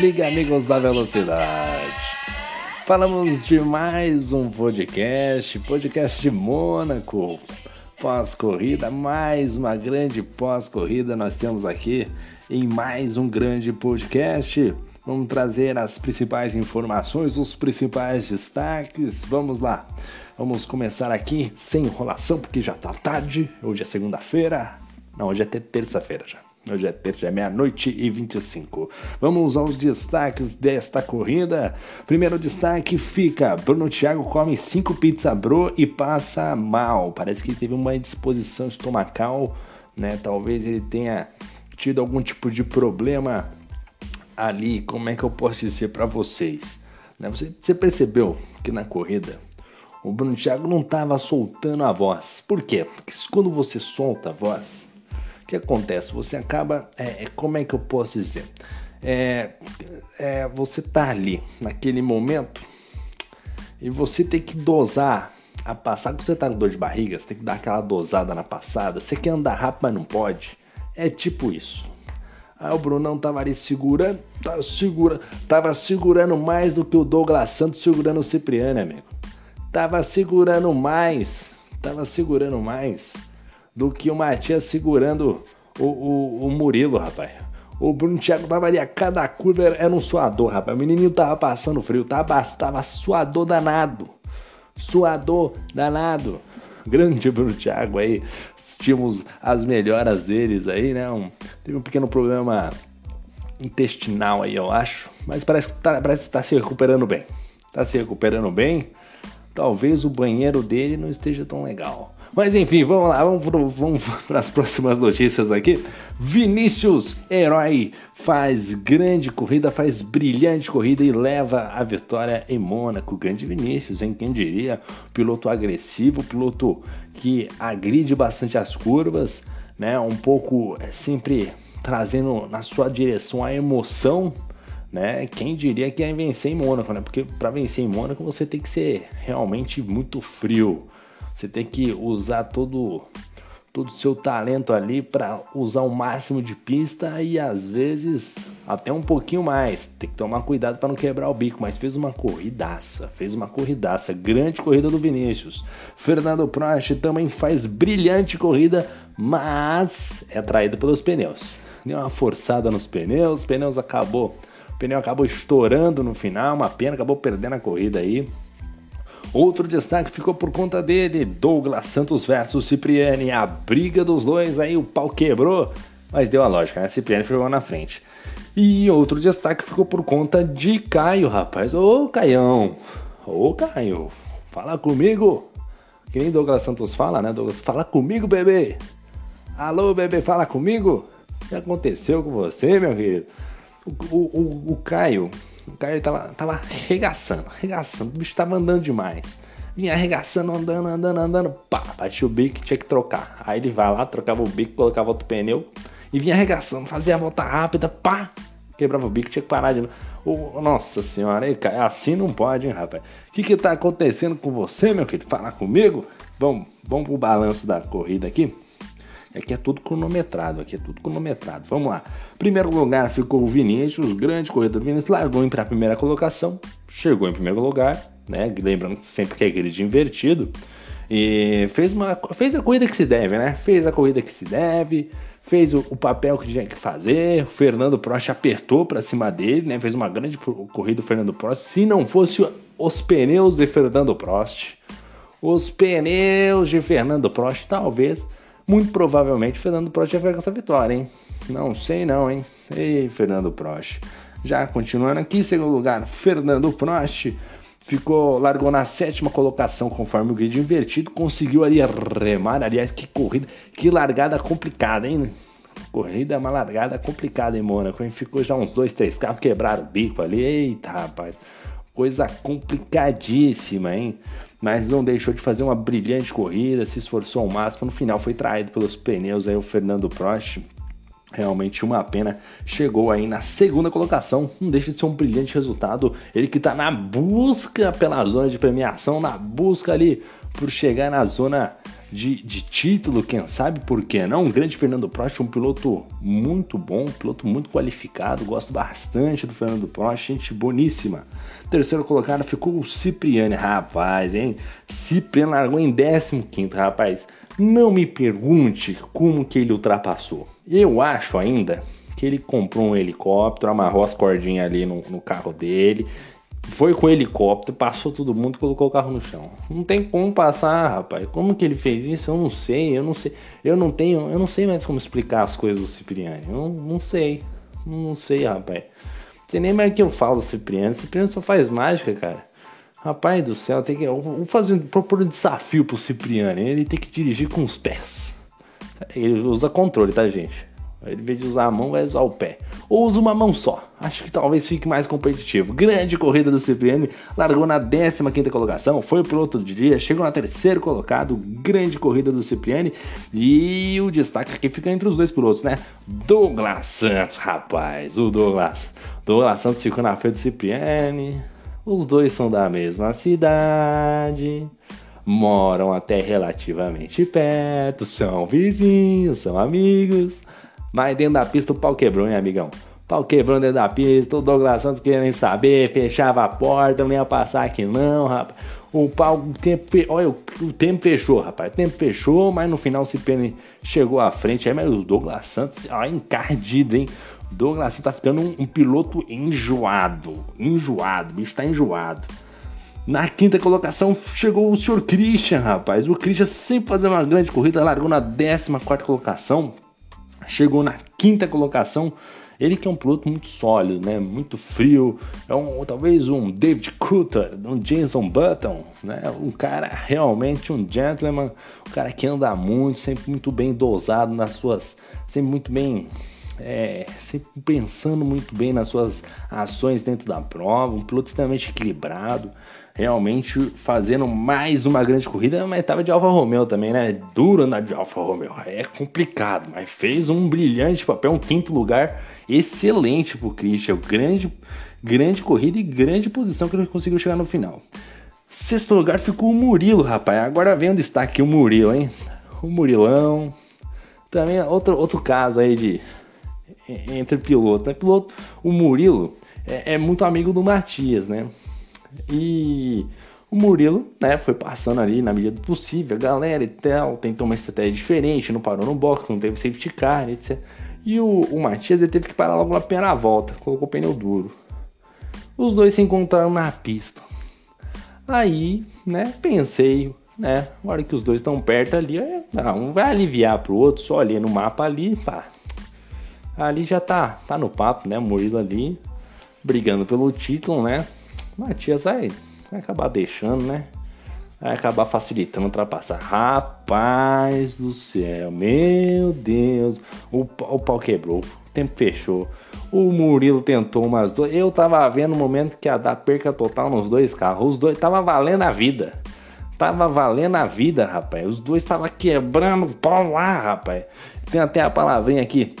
Liga Amigos da Velocidade. Falamos de mais um podcast, podcast de Mônaco. Pós-corrida, mais uma grande pós-corrida nós temos aqui em mais um grande podcast. Vamos trazer as principais informações, os principais destaques. Vamos lá. Vamos começar aqui sem enrolação, porque já tá tarde. Hoje é segunda-feira. Não, hoje é terça-feira já. Hoje é terça, é meia-noite e 25. Vamos aos destaques desta corrida. Primeiro destaque fica: Bruno Thiago come cinco pizza bro e passa mal. Parece que ele teve uma indisposição estomacal, né? Talvez ele tenha tido algum tipo de problema ali. Como é que eu posso dizer para vocês? Né? Você, você percebeu que na corrida o Bruno Thiago não estava soltando a voz. Por quê? Porque quando você solta a voz que acontece? Você acaba, é, é, como é que eu posso dizer? É, é, você tá ali naquele momento e você tem que dosar a passada. Você tá com dor de barriga, você tem que dar aquela dosada na passada. Você quer andar rápido, mas não pode. É tipo isso. Aí o Brunão tava ali segurando, tava, segura, tava segurando mais do que o Douglas Santos segurando o Cipriano, amigo. Tava segurando mais, tava segurando mais do que o Matias segurando o, o, o Murilo, rapaz. O Bruno Thiago tava ali a cada curva, era um suador, rapaz. O menininho tava passando frio, tava, tava suador danado. Suador danado. Grande Bruno Thiago aí. Tínhamos as melhoras deles aí, né? Um, teve um pequeno problema intestinal aí, eu acho. Mas parece que tá, parece que tá se recuperando bem. Tá se recuperando bem. Talvez o banheiro dele não esteja tão legal. Mas enfim, vamos lá, vamos, vamos para as próximas notícias aqui. Vinícius, herói, faz grande corrida, faz brilhante corrida e leva a vitória em Mônaco. Grande Vinícius, hein? Quem diria? Piloto agressivo, piloto que agride bastante as curvas, né? Um pouco é, sempre trazendo na sua direção a emoção né? Quem diria que ia vencer em Mônaco, né? Porque para vencer em Mônaco você tem que ser realmente muito frio. Você tem que usar todo todo o seu talento ali para usar o máximo de pista e às vezes até um pouquinho mais. Tem que tomar cuidado para não quebrar o bico, mas fez uma corridaça, fez uma corridaça, grande corrida do Vinícius. Fernando Prost também faz brilhante corrida, mas é atraído pelos pneus. Deu uma forçada nos pneus, pneus acabou, o pneu acabou estourando no final, uma pena, acabou perdendo a corrida aí. Outro destaque ficou por conta dele, Douglas Santos versus Cipriani. A briga dos dois aí, o pau quebrou, mas deu a lógica, né? Cipriani ficou na frente. E outro destaque ficou por conta de Caio, rapaz. Ô, Caião. Ô, Caio. Fala comigo. Que nem Douglas Santos fala, né? Douglas, fala comigo, bebê. Alô, bebê, fala comigo. O que aconteceu com você, meu querido? O, o, o, o Caio, o cara ele tava, tava arregaçando, arregaçando. O bicho tava andando demais. Vinha arregaçando, andando, andando, andando. Pá, batia o bico tinha que trocar. Aí ele vai lá, trocava o bico, colocava outro pneu. E vinha arregaçando, fazia a volta rápida, pá. Quebrava o bico, tinha que parar de novo. Oh, nossa senhora, assim não pode, hein, rapaz. O que que tá acontecendo com você, meu querido? Fala comigo. Vamos, vamos pro balanço da corrida aqui. Aqui é tudo cronometrado, aqui é tudo cronometrado. Vamos lá. Primeiro lugar ficou o Vinícius, grande corredor do Vinícius, largou para a primeira colocação, chegou em primeiro lugar, né? Lembrando sempre que é grid invertido. E fez, uma, fez a corrida que se deve, né? Fez a corrida que se deve, fez o, o papel que tinha que fazer. O Fernando Prost apertou para cima dele, né? Fez uma grande corrida o Fernando Prost. Se não fosse os pneus de Fernando Prost, os pneus de Fernando Prost, talvez muito provavelmente Fernando Prost já vai com essa vitória, hein? Não sei não, hein? Ei, Fernando Prost. Já continuando aqui, segundo lugar, Fernando Prost ficou, largou na sétima colocação conforme o grid invertido, conseguiu ali remar, aliás, que corrida, que largada complicada, hein? Corrida, uma largada complicada em Mônaco, hein? Ficou já uns dois, três carros, quebraram o bico ali, eita rapaz, coisa complicadíssima, hein? Mas não deixou de fazer uma brilhante corrida, se esforçou ao máximo. No final foi traído pelos pneus aí o Fernando Prost. Realmente uma pena. Chegou aí na segunda colocação. Não deixa de ser um brilhante resultado. Ele que está na busca pela zona de premiação, na busca ali por chegar na zona de, de título, quem sabe por que não? Um grande Fernando Prost, um piloto muito bom, um piloto muito qualificado, gosto bastante do Fernando Prost, gente boníssima. Terceiro colocado ficou o Cipriani, rapaz, hein? Cipriani largou em 15, rapaz. Não me pergunte como que ele ultrapassou. Eu acho ainda que ele comprou um helicóptero, amarrou as cordinhas ali no, no carro dele foi com helicóptero, passou todo mundo, colocou o carro no chão. Não tem como passar, rapaz. Como que ele fez isso? Eu não sei, eu não sei. Eu não tenho, eu não sei mais como explicar as coisas do Cipriani. Eu não, não sei. Não sei, rapaz. Não sei nem mais o que eu falo do Cipriani. O Cipriani só faz mágica, cara. Rapaz do céu, tem que. Eu vou fazer propor um desafio pro Cipriani. Ele tem que dirigir com os pés. Ele usa controle, tá, gente? Ele, em vez de usar a mão, vai usar o pé. Ou usa uma mão só. Acho que talvez fique mais competitivo. Grande corrida do CPM, largou na 15 colocação, foi o piloto do dia, chegou na terceiro colocado. Grande corrida do Cipriani. E o destaque aqui fica entre os dois pilotos, né? Douglas Santos, rapaz. O Douglas. Douglas Santos ficou na frente do Cipriani. Os dois são da mesma cidade moram até relativamente perto, são vizinhos, são amigos. Mas dentro da pista o pau quebrou, hein, amigão? Pau quebrou dentro da pista, o Douglas Santos querendo saber, fechava a porta, não ia passar aqui não, rapaz. O pau, o tempo, olha, o, tempo fechou, rapaz. O tempo fechou, mas no final o Cipene chegou à frente. Aí, mas o Douglas Santos, ó, encardido, hein? O Douglas Santos tá ficando um, um piloto enjoado. Enjoado, o bicho tá enjoado. Na quinta colocação chegou o Sr. Christian, rapaz. O Christian sempre fazendo uma grande corrida, largou na 14 quarta colocação chegou na quinta colocação. Ele que é um piloto muito sólido, né? Muito frio. É um, talvez um David Coulter, um Jason Button, né? Um cara realmente um gentleman, um cara que anda muito, sempre muito bem dosado nas suas, sempre muito bem é, sempre pensando muito bem nas suas ações dentro da prova, um piloto extremamente equilibrado, realmente fazendo mais uma grande corrida, mas estava de Alfa Romeo também, né? Duro na de Alfa Romeo, é complicado, mas fez um brilhante papel, um quinto lugar excelente pro Christian, grande, grande corrida e grande posição que ele conseguiu chegar no final. Sexto lugar ficou o Murilo, rapaz. Agora vem o destaque o Murilo, hein? O Murilão. Também outro, outro caso aí de entre piloto. Né? Piloto, o Murilo é, é muito amigo do Matias, né? E o Murilo, né, foi passando ali na medida do possível, a galera e tal, tentou uma estratégia diferente, não parou no box, não teve safety car, etc. E o, o Matias ele teve que parar logo na primeira volta, colocou pneu duro. Os dois se encontraram na pista. Aí, né, pensei, né, na hora que os dois estão perto ali, ah, um vai aliviar pro outro, só ali no mapa ali, pá. Ali já tá, tá no papo, né, Murilo ali, brigando pelo título, né, Matias vai, vai acabar deixando, né? Vai acabar facilitando ultrapassar. Rapaz do céu, meu Deus. O, o pau quebrou, o tempo fechou. O Murilo tentou umas duas. Eu tava vendo o momento que ia dar perca total nos dois carros. Os dois tava valendo a vida. Tava valendo a vida, rapaz. Os dois tava quebrando o pau lá, rapaz. Tem até a palavrinha aqui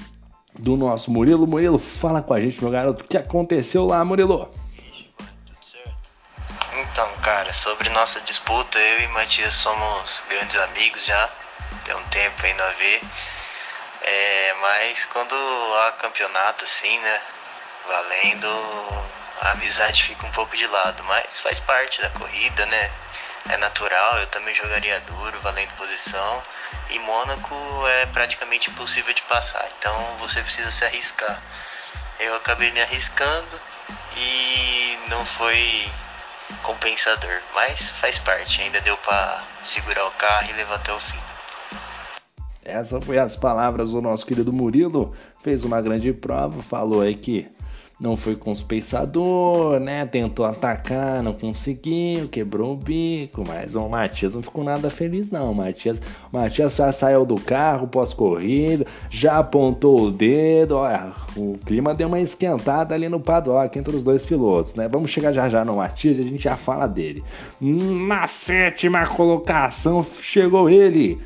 do nosso Murilo. Murilo, fala com a gente, meu garoto. O que aconteceu lá, Murilo? Então, cara, sobre nossa disputa, eu e Matias somos grandes amigos já, tem um tempo ainda a ver. É, mas quando há campeonato assim, né, valendo, a amizade fica um pouco de lado, mas faz parte da corrida, né? É natural, eu também jogaria duro, valendo posição. E Mônaco é praticamente impossível de passar, então você precisa se arriscar. Eu acabei me arriscando e não foi compensador, mas faz parte, ainda deu para segurar o carro e levar até o fim. Essas foi as palavras do nosso querido Murilo, fez uma grande prova, falou aí que não foi compensador, né? Tentou atacar, não conseguiu, quebrou o bico, mas o Matias não ficou nada feliz não. O Matias, o Matias já saiu do carro pós-corrida, já apontou o dedo, olha, o clima deu uma esquentada ali no paddock entre os dois pilotos, né? Vamos chegar já já no Matias e a gente já fala dele. Na sétima colocação chegou ele,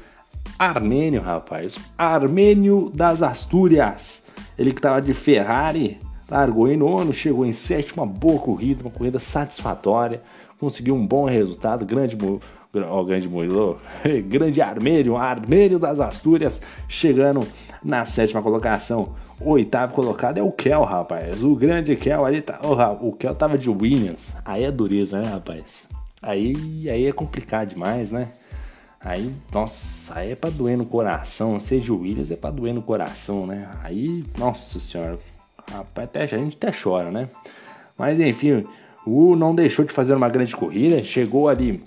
Armênio, rapaz, Armênio das Astúrias. Ele que tava de Ferrari, largou em nono, chegou em sétimo, uma boa corrida, uma corrida satisfatória, conseguiu um bom resultado, grande, o grande Murilo, grande Armênio, Armênio das Astúrias, chegando na sétima colocação. Oitavo colocado é o Kel, rapaz. O grande Kel ali tá. Oh, o Kel tava de Williams. Aí é dureza, né, rapaz? Aí, aí é complicado demais, né? Aí, nossa, aí é pra doer no coração. Seja o Williams, é pra doer no coração, né? Aí, nossa senhora, até, a gente até chora, né? Mas enfim, o não deixou de fazer uma grande corrida, chegou ali.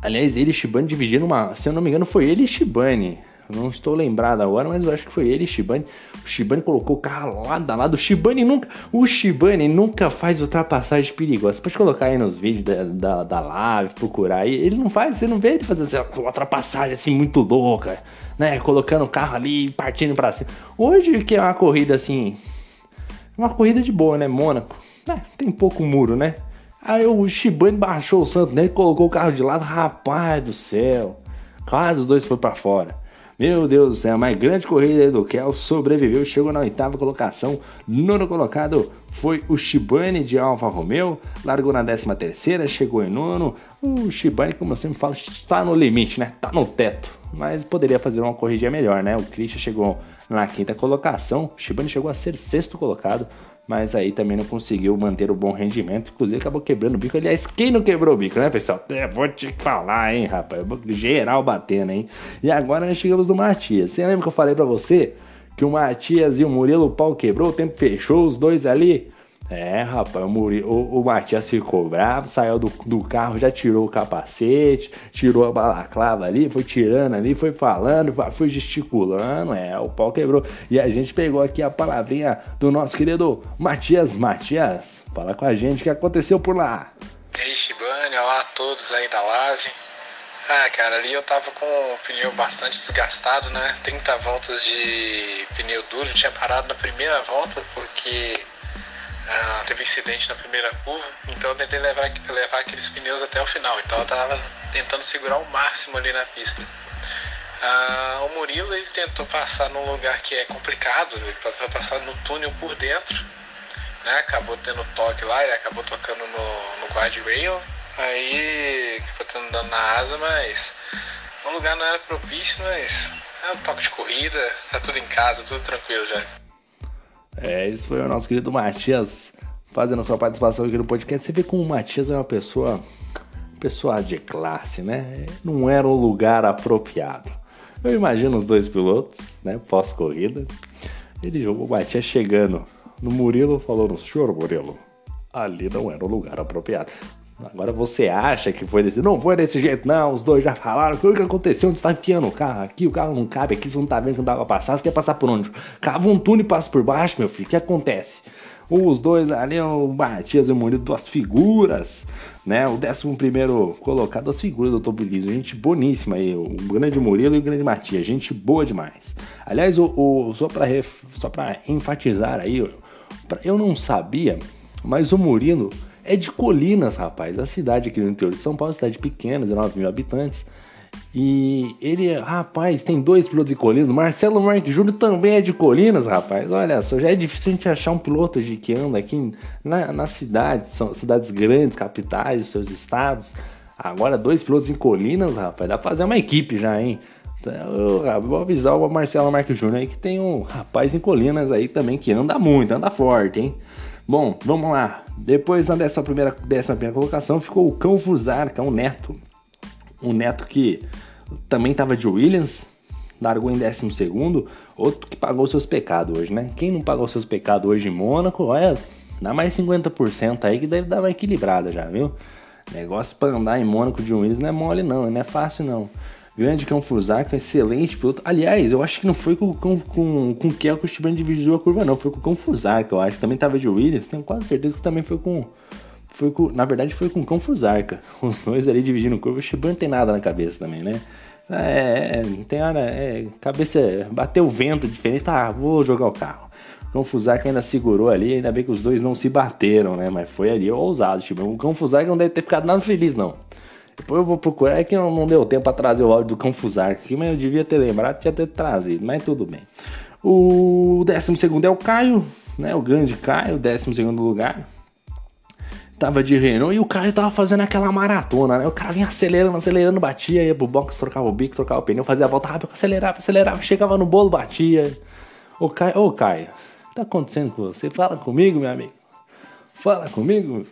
Aliás, ele e Shibane dividindo uma. Se eu não me engano, foi ele e Shibane. Não estou lembrado agora, mas eu acho que foi ele, Shibane. O Shibane colocou o carro lá da lado. O Shibane nunca. O Shibane nunca faz ultrapassagem perigosa. Você pode colocar aí nos vídeos da, da, da live, procurar aí. Ele não faz, você não vê ele fazer assim, uma ultrapassagem assim muito louca, né? Colocando o carro ali partindo para cima. Hoje que é uma corrida assim. Uma corrida de boa, né? Mônaco. É, tem pouco muro, né? Aí o Shibane baixou o santo nele, colocou o carro de lado. Rapaz do céu. Quase os dois foram para fora. Meu Deus do céu, mais grande corrida do Kel sobreviveu, chegou na oitava colocação. Nono colocado foi o Shibane de Alfa Romeo, largou na décima terceira, chegou em nono. O Shibane, como eu sempre falo, está no limite, né? Tá no teto, mas poderia fazer uma corrida melhor, né? O Christian chegou na quinta colocação, o Shibane chegou a ser sexto colocado mas aí também não conseguiu manter o bom rendimento, inclusive acabou quebrando o bico. Aliás, quem não quebrou o bico, né, pessoal? É, vou te falar, hein, rapaz, geral batendo, hein? E agora nós chegamos no Matias. Você lembra que eu falei para você que o Matias e o Murilo, o pau quebrou, o tempo fechou, os dois ali é, rapaz, o, Muri, o, o Matias ficou bravo, saiu do, do carro, já tirou o capacete, tirou a balaclava ali, foi tirando ali, foi falando, foi gesticulando, é, o pau quebrou. E a gente pegou aqui a palavrinha do nosso querido Matias Matias. Fala com a gente o que aconteceu por lá. E aí, Shibane, olá a todos aí da live. Ah, cara, ali eu tava com o pneu bastante desgastado, né? 30 voltas de pneu duro, tinha parado na primeira volta porque ah, teve incidente na primeira curva, então eu tentei levar, levar aqueles pneus até o final. Então eu estava tentando segurar o máximo ali na pista. Ah, o Murilo ele tentou passar num lugar que é complicado, ele tentou passar no túnel por dentro, né? acabou tendo toque lá, ele acabou tocando no, no guardrail, aí acabou tendo dano na asa, mas o lugar não era propício, mas é um toque de corrida, tá tudo em casa, tudo tranquilo já. É, esse foi o nosso querido Matias fazendo sua participação aqui no podcast. Você vê como o Matias é uma pessoa, pessoa de classe, né? Não era um lugar apropriado. Eu imagino os dois pilotos, né? Pós-corrida. Ele jogou o Matias chegando no Murilo, falou no senhor Murilo. Ali não era o lugar apropriado. Agora você acha que foi desse. Não foi desse jeito, não. Os dois já falaram. O que aconteceu? Onde está enfiando o carro? Aqui o carro não cabe, aqui você não tá vendo que não dá pra passar. Você quer passar por onde? Cava um túnel e passa por baixo, meu filho. O que acontece? Os dois ali, o Matias e o Murilo, duas figuras, né? O décimo primeiro colocado, duas figuras do automobilismo. Gente boníssima aí. O grande Murilo e o grande Matias. Gente boa demais. Aliás, o, o só para pra enfatizar aí, eu não sabia, mas o Murilo é de Colinas, rapaz. A cidade aqui no interior de São Paulo, cidade pequena, 19 mil habitantes. E ele, rapaz, tem dois pilotos de Colinas. Marcelo Marques Júnior também é de Colinas, rapaz. Olha só, já é difícil a gente achar um piloto de que anda aqui na, na cidade, são cidades grandes, capitais, seus estados. Agora, dois pilotos em Colinas, rapaz, dá pra fazer uma equipe já, hein? Então, vou avisar o Marcelo Marques Júnior aí que tem um rapaz em Colinas aí também que anda muito, anda forte, hein? Bom, vamos lá. Depois, na décima primeira, décima primeira colocação, ficou o Cão Fusarca, um neto. Um neto que também estava de Williams, largou em décimo segundo. Outro que pagou seus pecados hoje, né? Quem não pagou seus pecados hoje em Mônaco, olha, dá mais 50% aí que deve dar uma equilibrada já, viu? Negócio para andar em Mônaco de Williams não é mole não, não é fácil não. Grande Cão Fusarca, excelente piloto. Aliás, eu acho que não foi com, com, com, com o Kel que o Esteban dividiu a curva, não. Foi com o Cão Fusarca, eu acho. Também tava de Williams, tenho quase certeza que também foi com. Foi com, na verdade, foi com o Cão Fusarca. Os dois ali dividindo curva. O Esteban não tem nada na cabeça também, né? É, é tem hora. É, cabeça. Bateu o vento diferente. Tá, vou jogar o carro. O Cão Fusarca ainda segurou ali. Ainda bem que os dois não se bateram, né? Mas foi ali ousado, tipo. O Cão Fusarca não deve ter ficado nada feliz, não. Depois eu vou procurar, é que não, deu tempo para trazer o áudio do Confusar aqui, mas eu devia ter lembrado, tinha ter trazido, mas tudo bem. O 12 é o Caio, né? O grande Caio, 12 lugar. tava de Renault e o cara tava fazendo aquela maratona, né? O cara vinha acelerando, acelerando, batia, ia pro box, trocava o bico, trocava o pneu, fazia a volta rápida, acelerava, acelerava, chegava no bolo, batia. Ô Caio, ô Caio, o que tá acontecendo com você? Fala comigo, meu amigo. Fala comigo.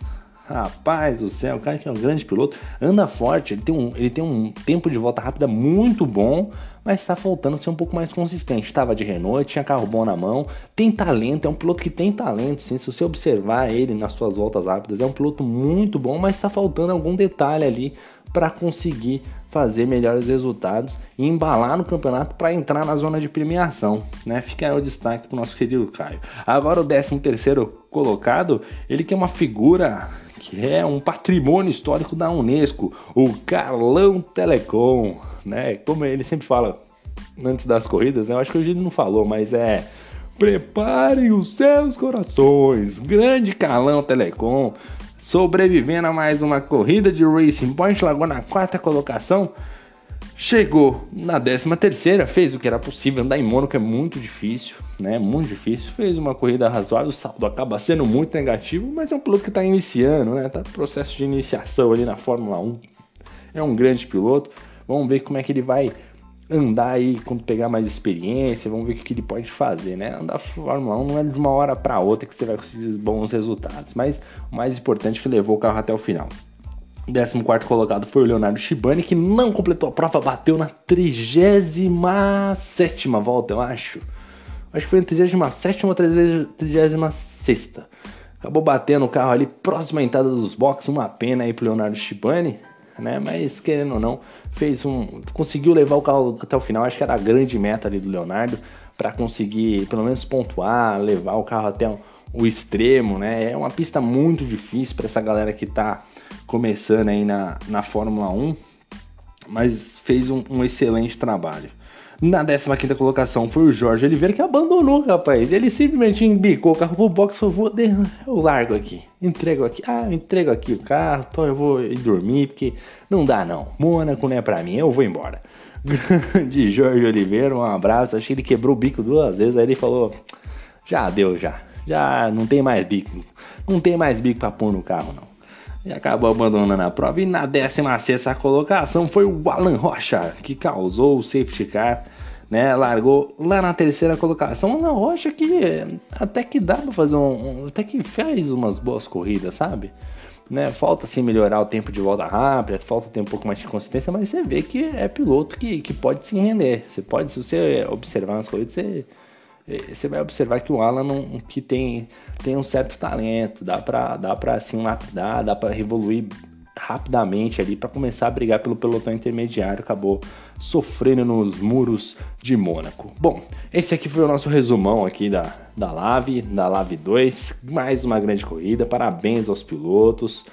Rapaz do céu, o cara que é um grande piloto, anda forte, ele tem um, ele tem um tempo de volta rápida muito bom, mas está faltando ser um pouco mais consistente. Estava de Renault, tinha carro bom na mão, tem talento, é um piloto que tem talento, sim. Se você observar ele nas suas voltas rápidas, é um piloto muito bom, mas está faltando algum detalhe ali para conseguir fazer melhores resultados e embalar no campeonato para entrar na zona de premiação, né? Fica aí o destaque para o nosso querido Caio. Agora o 13 terceiro colocado, ele que é uma figura que é um patrimônio histórico da Unesco, o Carlão Telecom, né? Como ele sempre fala antes das corridas, né? Eu acho que hoje ele não falou, mas é preparem os seus corações, grande Carlão Telecom, sobrevivendo a mais uma corrida de Racing Point, largou na quarta colocação Chegou na 13 terceira, fez o que era possível, andar em Mônaco é muito difícil, né? Muito difícil. Fez uma corrida razoável, o saldo acaba sendo muito negativo, mas é um piloto que está iniciando, né? Tá no processo de iniciação ali na Fórmula 1. É um grande piloto. Vamos ver como é que ele vai andar aí quando pegar mais experiência, vamos ver o que ele pode fazer, né? Andar Fórmula 1 não é de uma hora para outra que você vai conseguir bons resultados, mas o mais importante é que levou o carro até o final. 14 colocado foi o Leonardo Shibani, que não completou a prova, bateu na 37 volta, eu acho. Acho que foi na 37 ou 36. Acabou batendo o carro ali próximo à entrada dos boxes, uma pena aí pro Leonardo Shibani, né? Mas querendo ou não, fez um. conseguiu levar o carro até o final. Acho que era a grande meta ali do Leonardo para conseguir pelo menos pontuar, levar o carro até o, o extremo, né? É uma pista muito difícil para essa galera que tá começando aí na, na Fórmula 1, mas fez um, um excelente trabalho. Na 15 colocação foi o Jorge Oliveira que abandonou, rapaz. Ele simplesmente embicou o carro pro box e falou: Eu largo aqui, entrego aqui. Ah, eu entrego aqui o carro, então eu vou ir dormir, porque não dá não. Mônaco não é pra mim, eu vou embora. Grande Jorge Oliveira, um abraço. Achei que ele quebrou o bico duas vezes. Aí ele falou: Já deu, já. Já não tem mais bico. Não tem mais bico pra pôr no carro, não e acabou abandonando a prova. E na 16 colocação foi o Alan Rocha, que causou o safety car, né? Largou lá na terceira colocação. Alan Rocha que até que dá pra fazer um. Até que fez umas boas corridas, sabe? Né? Falta sim melhorar o tempo de volta rápida, falta ter um pouco mais de consistência, mas você vê que é piloto que, que pode se render. Você pode, se você observar nas corridas, você você vai observar que o Alan não, que tem, tem um certo talento, dá para dá para assim lapidar, dá para revoluir rapidamente ali para começar a brigar pelo pelotão intermediário, acabou sofrendo nos muros de Mônaco. Bom, esse aqui foi o nosso resumão aqui da, da Lave, da Lave 2, mais uma grande corrida, parabéns aos pilotos,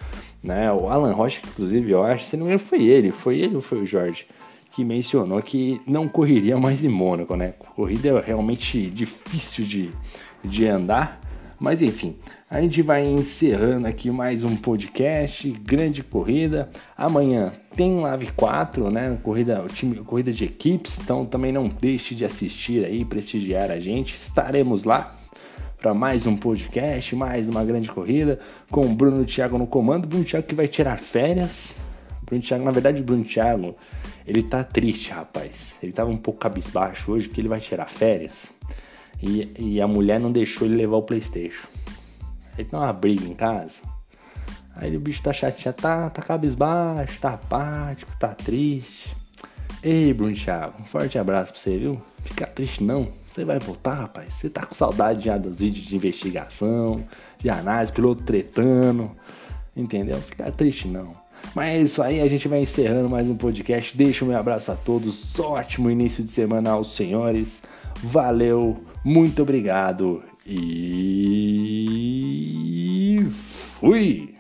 né, o Alan Rocha, inclusive, eu acho, se não me engano foi ele, foi ele ou foi o Jorge? Que mencionou que não correria mais em Mônaco, né? Corrida é realmente difícil de, de andar, mas enfim, a gente vai encerrando aqui mais um podcast, grande corrida. Amanhã tem Live 4, né? Corrida, time, corrida de equipes, então também não deixe de assistir aí, prestigiar a gente. Estaremos lá para mais um podcast, mais uma grande corrida com o Bruno Thiago no comando. Bruno Thiago que vai tirar férias. Bruno Thiago, na verdade, o Bruno Thiago ele tá triste, rapaz. Ele tava um pouco cabisbaixo hoje porque ele vai tirar férias. E, e a mulher não deixou ele levar o Playstation. Aí tem uma briga em casa. Aí o bicho tá chateado, tá, tá cabisbaixo, tá apático, tá triste. Ei, Bruno Thiago, um forte abraço pra você, viu? Fica triste não. Você vai voltar, rapaz. Você tá com saudade já dos vídeos de investigação, de análise, piloto tretando. Entendeu? Fica triste não. Mas é isso aí, a gente vai encerrando mais um podcast. Deixa o meu abraço a todos. Ótimo início de semana aos senhores. Valeu, muito obrigado e fui!